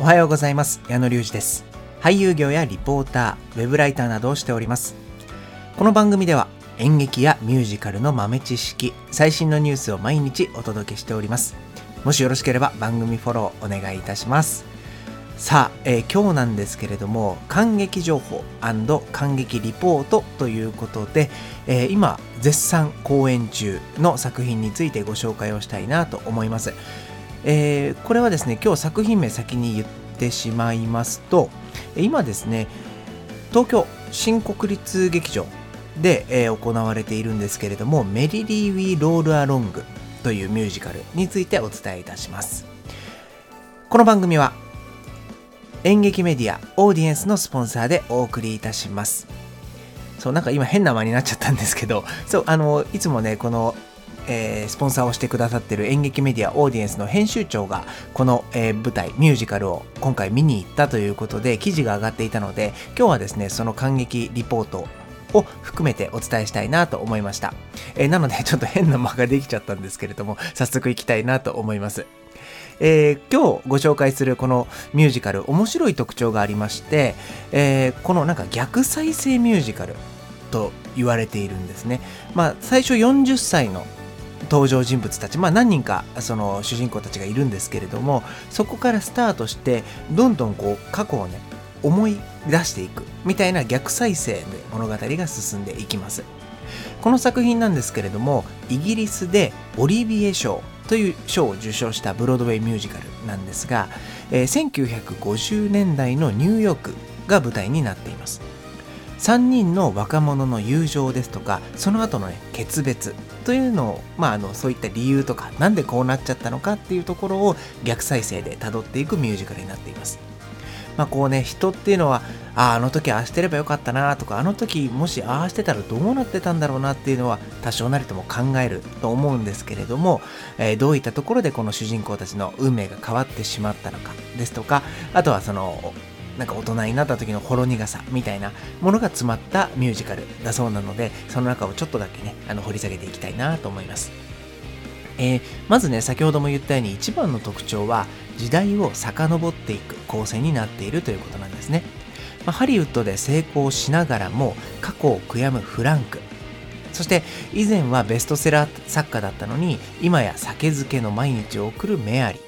おはようございます。矢野隆二です。俳優業やリポーターウェブライターなどをしております。この番組では演劇やミュージカルの豆知識最新のニュースを毎日お届けしております。もしよろしければ番組フォローお願いいたします。さあ、えー、今日なんですけれども感激情報感激リポートということで、えー、今絶賛公演中の作品についてご紹介をしたいなと思います。えー、これはですね今日作品名先に言ってしまいますと今ですね東京新国立劇場で、えー、行われているんですけれどもメリリー・ウィー・ロール・アロングというミュージカルについてお伝えいたします。この番組は演劇メディアオーディエンスのスポンサーでお送りいたします。そうなんか今変な間になっちゃったんですけどそうあのいつもねこのえー、スポンサーをしてくださってる演劇メディアオーディエンスの編集長がこの、えー、舞台ミュージカルを今回見に行ったということで記事が上がっていたので今日はですねその感激リポートを含めてお伝えしたいなと思いました、えー、なので ちょっと変な間ができちゃったんですけれども早速いきたいなと思いますえー、今日ご紹介するこのミュージカル面白い特徴がありまして、えー、このなんか逆再生ミュージカルと言われているんですね。まあ、最初40歳の登場人物たち、まあ、何人かその主人公たちがいるんですけれどもそこからスタートしてどんどんこう過去をね思い出していくみたいな逆再生で物語が進んでいきます。この作品なんですけれどもイギリスでオリビエ賞という賞を受賞したブロードウェイミュージカルなんですが、えー、1950年代のニューヨークが舞台になっています。3人の若者の友情ですとかその後の、ね、決別というのを、まあ、あのそういった理由とかなんでこうなっちゃったのかっていうところを逆再生で辿っていくミュージカルになっています。まあこうね人っていうのはあああの時ああしてればよかったなとかあの時もしああしてたらどうなってたんだろうなっていうのは多少なりとも考えると思うんですけれども、えー、どういったところでこの主人公たちの運命が変わってしまったのかですとかあとはそのなんか大人になった時のほろ苦さみたいなものが詰まったミュージカルだそうなのでその中をちょっとだけねあの掘り下げていきたいなと思います、えー、まずね先ほども言ったように一番の特徴は時代を遡っていく構成になっているということなんですね、まあ、ハリウッドで成功しながらも過去を悔やむフランク。そして以前はベストセラー作家だったのに今や酒漬けの毎日を送るメアリー。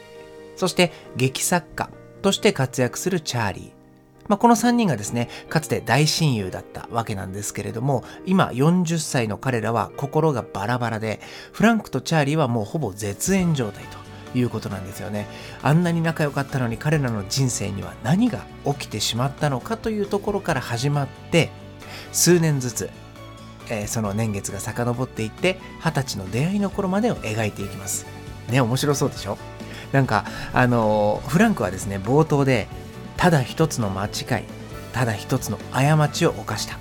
そして劇作家として活躍するチャーリー。まあ、この3人がですね、かつて大親友だったわけなんですけれども、今40歳の彼らは心がバラバラで、フランクとチャーリーはもうほぼ絶縁状態ということなんですよね。あんなに仲良かったのに彼らの人生には何が起きてしまったのかというところから始まって、数年ずつ、えー、その年月が遡っていって、二十歳の出会いの頃までを描いていきます。ね、面白そうでしょ？なんか、あのー、フランクはですね、冒頭で、ただ一つの間違いただ一つの過ちを犯した。っ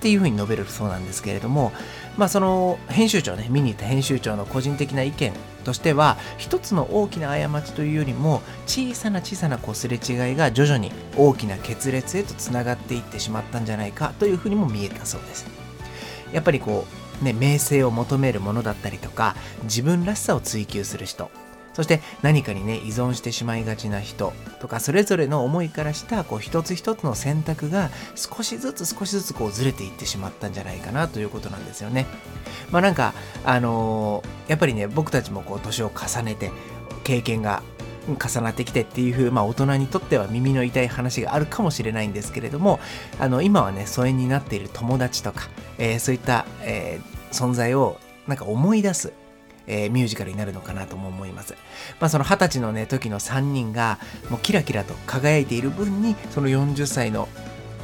ていうふうに述べるそうなんですけれどもまあその編集長ね見に行った編集長の個人的な意見としては一つの大きな過ちというよりも小さな小さなこすれ違いが徐々に大きな決裂へとつながっていってしまったんじゃないかというふうにも見えたそうです。やっぱりこうね名声を求めるものだったりとか自分らしさを追求する人そして何かにね依存してしまいがちな人とかそれぞれの思いからしたこう一つ一つの選択が少しずつ少しずつこうずれていってしまったんじゃないかなということなんですよね。まあなんかあのー、やっぱりね僕たちもこう年を重ねて経験が重なってきてっていう風、まあ、大人にとっては耳の痛い話があるかもしれないんですけれどもあの今はね疎遠になっている友達とか、えー、そういった、えー、存在をなんか思い出すえー、ミュージカルになるのかなとも思います。まあその二十歳のね時の3人がもうキラキラと輝いている分にその40歳の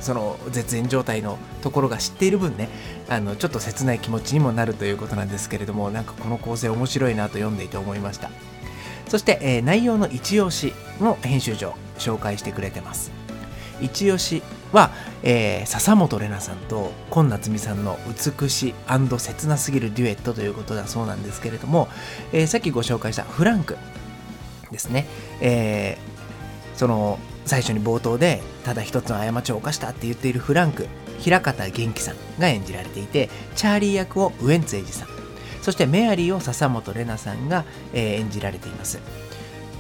その絶縁状態のところが知っている分ねあのちょっと切ない気持ちにもなるということなんですけれどもなんかこの構成面白いなと読んでいて思いましたそして、えー、内容の一押しも編集長紹介してくれてます一押しは、えー、笹本玲奈さんと今夏美さんの美しい切なすぎるデュエットということだそうなんですけれども、えー、さっきご紹介したフランクですね、えー、その最初に冒頭でただ一つの過ちを犯したって言っているフランク平方元気さんが演じられていてチャーリー役をウエンツエイジさんそしてメアリーを笹本玲奈さんが、えー、演じられています。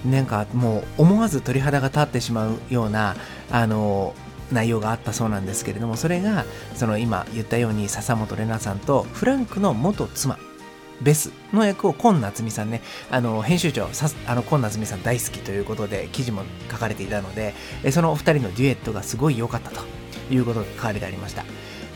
なんかもう思わず鳥肌が立ってしまうようなあの内容があったそうなんですけれどもそれがその今言ったように笹本玲奈さんとフランクの元妻ベスの役を今夏美さんね、あの編集長、あの今夏美さん大好きということで記事も書かれていたので、そのお二人のデュエットがすごい良かったということが書かれてありました。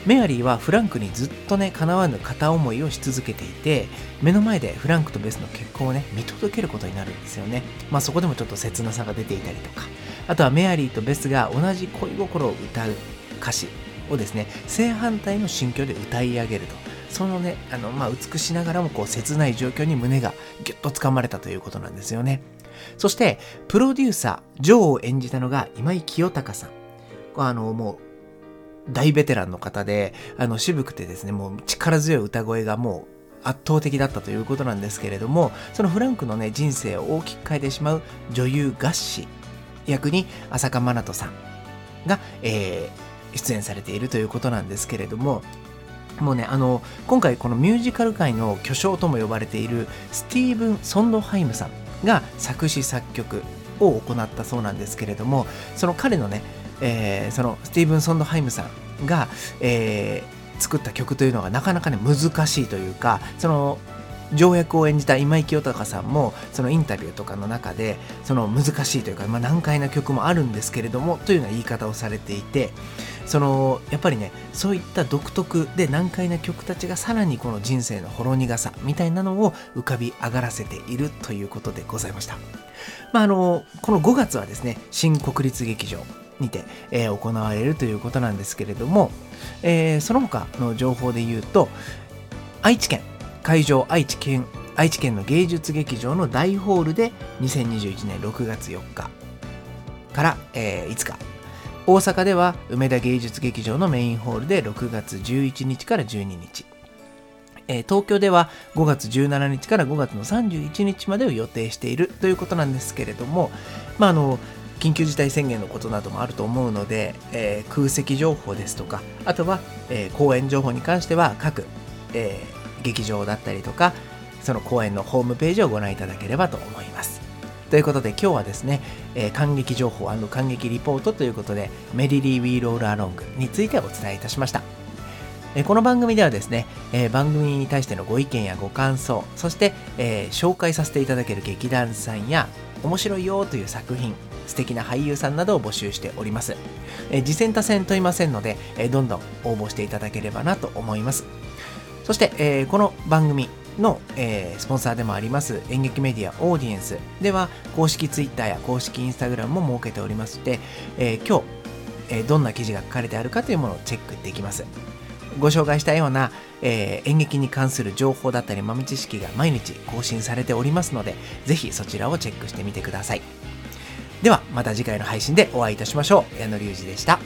メアリーはフランクにずっとね、叶わぬ片思いをし続けていて、目の前でフランクとベスの結婚をね、見届けることになるんですよね。まあそこでもちょっと切なさが出ていたりとか、あとはメアリーとベスが同じ恋心を歌う歌詞をですね、正反対の心境で歌い上げると。そのね、あの、まあ、美しながらもこう切ない状況に胸がギュッと掴まれたということなんですよね。そして、プロデューサー、ジョーを演じたのが今井清隆さん。あの、もう、大ベテランの方で、あの、渋くてですね、もう力強い歌声がもう圧倒的だったということなんですけれども、そのフランクのね、人生を大きく変えてしまう女優ガッシー役に朝夏まなとさんが、えー、出演されているということなんですけれども、もうね、あの、今回このミュージカル界の巨匠とも呼ばれているスティーブン・ソンドハイムさんが作詞作曲を行ったそうなんですけれども、その彼のね、えー、そのスティーブン・ソンドハイムさんが、えー、作った曲というのがなかなかね難しいというかその条約を演じた今井清隆さんもそのインタビューとかの中でその難しいというか、まあ、難解な曲もあるんですけれどもというような言い方をされていてそのやっぱりねそういった独特で難解な曲たちがさらにこの人生のほろ苦さみたいなのを浮かび上がらせているということでございました。まあ、あのこの5月はですね新国立劇場にて、えー、行われるということなんですけれども、えー、その他の情報で言うと愛知県会場愛知県愛知県の芸術劇場の大ホールで2021年6月4日から、えー、5日。大阪では梅田芸術劇場のメインホールで6月11日から12日。え東京では5月17日から5月の31日までを予定しているということなんですけれども、まあ、あの緊急事態宣言のことなどもあると思うので、えー、空席情報ですとか、あとは、えー、公演情報に関しては各、えー、劇場だったりとか、その公演のホームページをご覧いただければと思います。ということで今日はですね、えー、感激情報感激リポートということで、メリリー・ウィー・ロール・アロングについてお伝えいたしました。えこの番組ではですね、えー、番組に対してのご意見やご感想、そして、えー、紹介させていただける劇団さんや、面白いよという作品、素敵な俳優さんなどを募集しております。え、次戦多戦問いませんので、えー、どんどん応募していただければなと思います。そして、えー、この番組の、えー、スポンサーでもあります演劇メディアオーディエンスでは公式 Twitter や公式 Instagram も設けておりまして、えー、今日、えー、どんな記事が書かれてあるかというものをチェックできます。ご紹介したような、えー、演劇に関する情報だったり豆知識が毎日更新されておりますので、ぜひそちらをチェックしてみてください。ではまた次回の配信でお会いいたしましょう。矢野隆二でした。